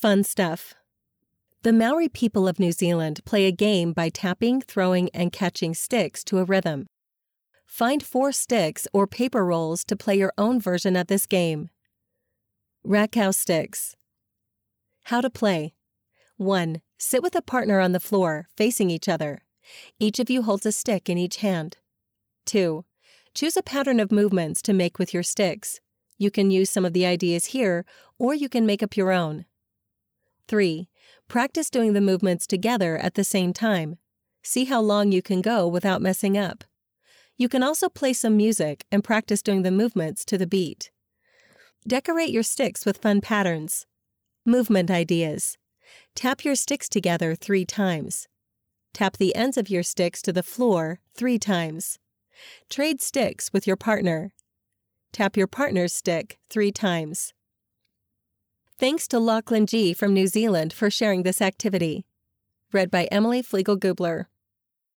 Fun stuff. The Maori people of New Zealand play a game by tapping, throwing, and catching sticks to a rhythm. Find four sticks or paper rolls to play your own version of this game. Rakau sticks. How to play. 1. Sit with a partner on the floor, facing each other. Each of you holds a stick in each hand. 2. Choose a pattern of movements to make with your sticks. You can use some of the ideas here, or you can make up your own. 3. Practice doing the movements together at the same time. See how long you can go without messing up. You can also play some music and practice doing the movements to the beat. Decorate your sticks with fun patterns. Movement ideas. Tap your sticks together three times. Tap the ends of your sticks to the floor three times. Trade sticks with your partner. Tap your partner's stick three times. Thanks to Lachlan G. from New Zealand for sharing this activity. Read by Emily Flegel Gubler.